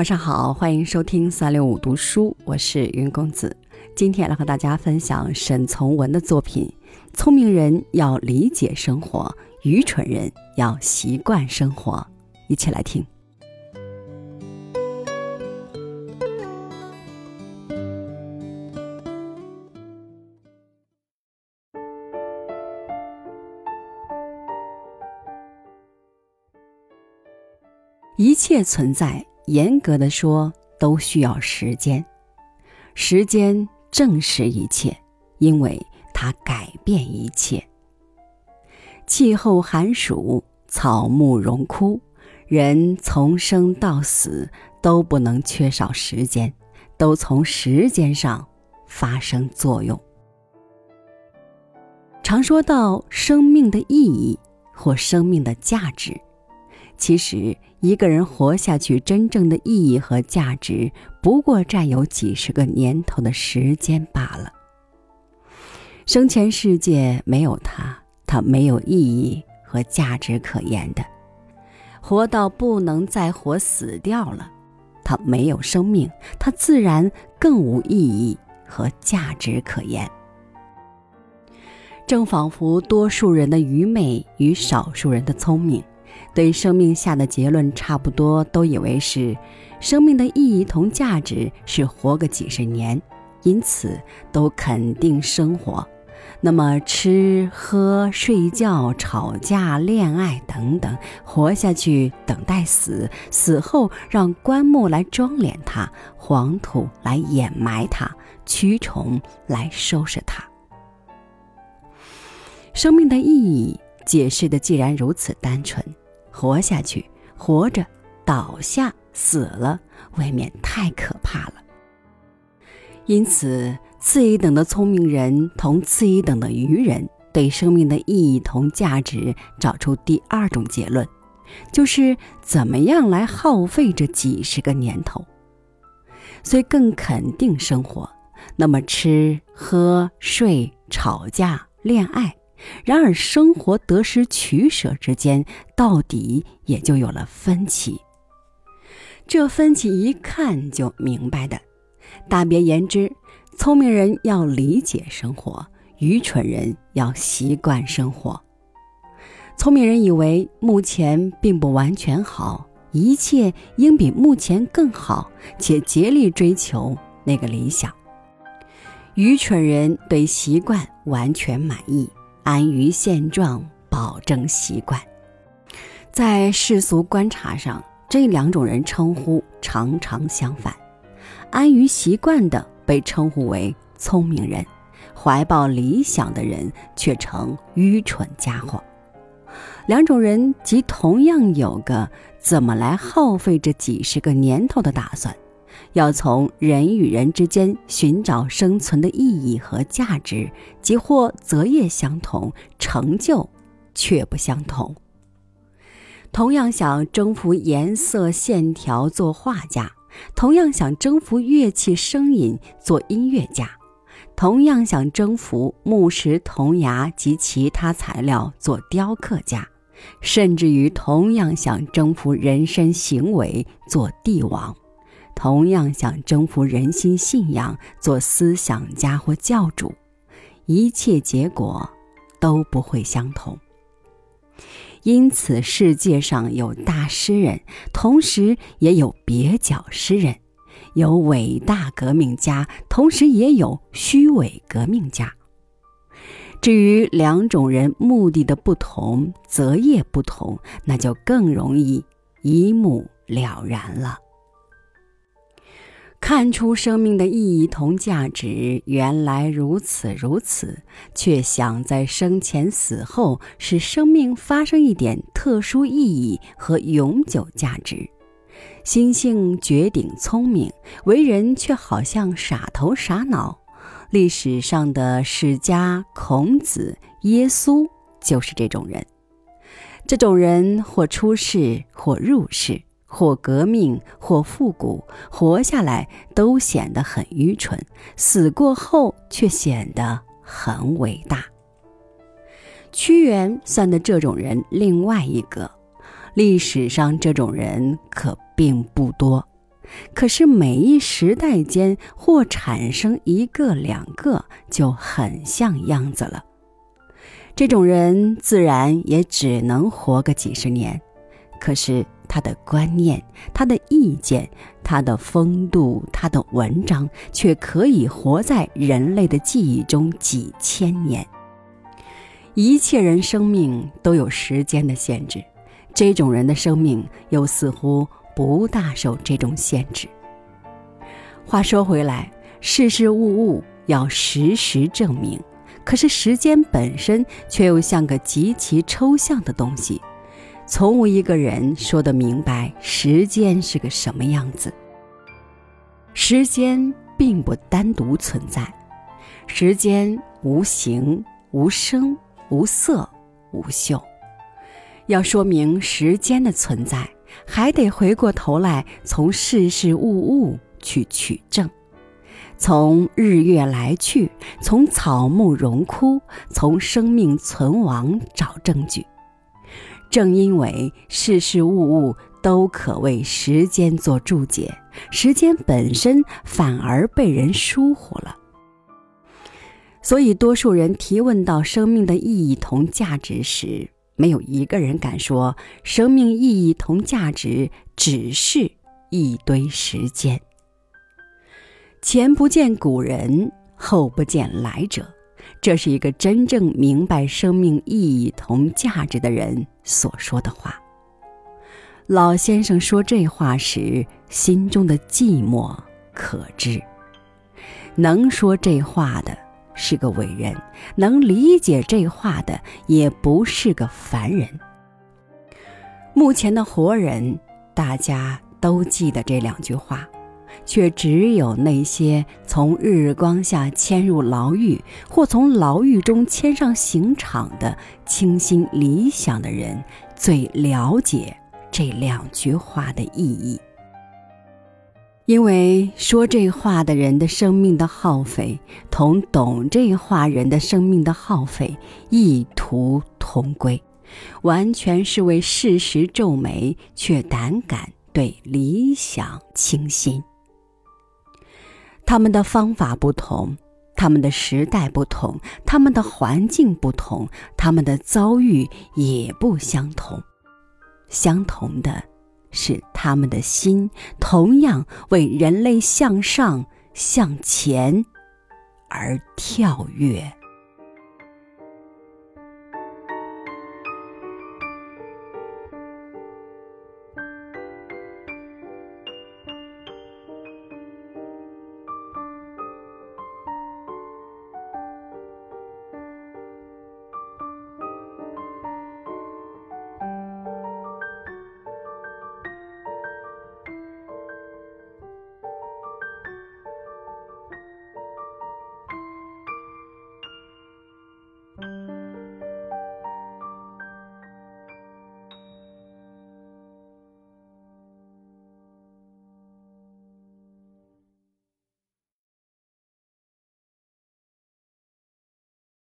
晚上好，欢迎收听三六五读书，我是云公子。今天来和大家分享沈从文的作品。聪明人要理解生活，愚蠢人要习惯生活。一起来听。一切存在，严格的说，都需要时间。时间证实一切，因为它改变一切。气候寒暑，草木荣枯，人从生到死都不能缺少时间，都从时间上发生作用。常说到生命的意义或生命的价值。其实，一个人活下去真正的意义和价值，不过占有几十个年头的时间罢了。生前世界没有他，他没有意义和价值可言的；活到不能再活，死掉了，他没有生命，他自然更无意义和价值可言。正仿佛多数人的愚昧与少数人的聪明。对生命下的结论差不多，都以为是生命的意义同价值是活个几十年，因此都肯定生活。那么吃喝睡觉、吵架、恋爱等等，活下去等待死，死后让棺木来装殓它，黄土来掩埋它，蛆虫来收拾它。生命的意义解释的既然如此单纯。活下去，活着，倒下，死了，未免太可怕了。因此，次一等的聪明人同次一等的愚人，对生命的意义同价值找出第二种结论，就是怎么样来耗费这几十个年头。虽更肯定生活，那么吃喝睡、吵架、恋爱。然而，生活得失取舍之间，到底也就有了分歧。这分歧一看就明白的。大别言之，聪明人要理解生活，愚蠢人要习惯生活。聪明人以为目前并不完全好，一切应比目前更好，且竭力追求那个理想。愚蠢人对习惯完全满意。安于现状，保证习惯。在世俗观察上，这两种人称呼常常相反。安于习惯的被称呼为聪明人，怀抱理想的人却成愚蠢家伙。两种人即同样有个怎么来耗费这几十个年头的打算。要从人与人之间寻找生存的意义和价值，即或择业相同，成就却不相同。同样想征服颜色线条做画家，同样想征服乐器声音做音乐家，同样想征服木石铜牙及其他材料做雕刻家，甚至于同样想征服人身行为做帝王。同样想征服人心信仰，做思想家或教主，一切结果都不会相同。因此，世界上有大诗人，同时也有蹩脚诗人；有伟大革命家，同时也有虚伪革命家。至于两种人目的的不同，择业不同，那就更容易一目了然了。看出生命的意义同价值，原来如此如此，却想在生前死后使生命发生一点特殊意义和永久价值。心性绝顶聪明，为人却好像傻头傻脑。历史上的史家孔子、耶稣就是这种人。这种人或出世，或入世。或革命，或复古，活下来都显得很愚蠢，死过后却显得很伟大。屈原算的这种人另外一个，历史上这种人可并不多。可是每一时代间或产生一个两个，就很像样子了。这种人自然也只能活个几十年，可是他的观念、他的意见、他的风度、他的文章，却可以活在人类的记忆中几千年。一切人生命都有时间的限制，这种人的生命又似乎不大受这种限制。话说回来，事事物物要实时证明，可是时间本身却又像个极其抽象的东西，从无一个人说得明白时间是个什么样子。时间并不单独存在，时间无形无声。无色无嗅，要说明时间的存在，还得回过头来从事事物物去取证，从日月来去，从草木荣枯，从生命存亡找证据。正因为事事物物都可为时间做注解，时间本身反而被人疏忽了。所以，多数人提问到生命的意义同价值时，没有一个人敢说生命意义同价值只是一堆时间。前不见古人，后不见来者，这是一个真正明白生命意义同价值的人所说的话。老先生说这话时，心中的寂寞可知。能说这话的。是个伟人，能理解这话的也不是个凡人。目前的活人，大家都记得这两句话，却只有那些从日光下迁入牢狱，或从牢狱中迁上刑场的清新理想的人，最了解这两句话的意义。因为说这话的人的生命的耗费，同懂这话人的生命的耗费异途同归，完全是为事实皱眉，却胆敢对理想倾心。他们的方法不同，他们的时代不同，他们的环境不同，他们的遭遇也不相同，相同的。是他们的心同样为人类向上向前而跳跃。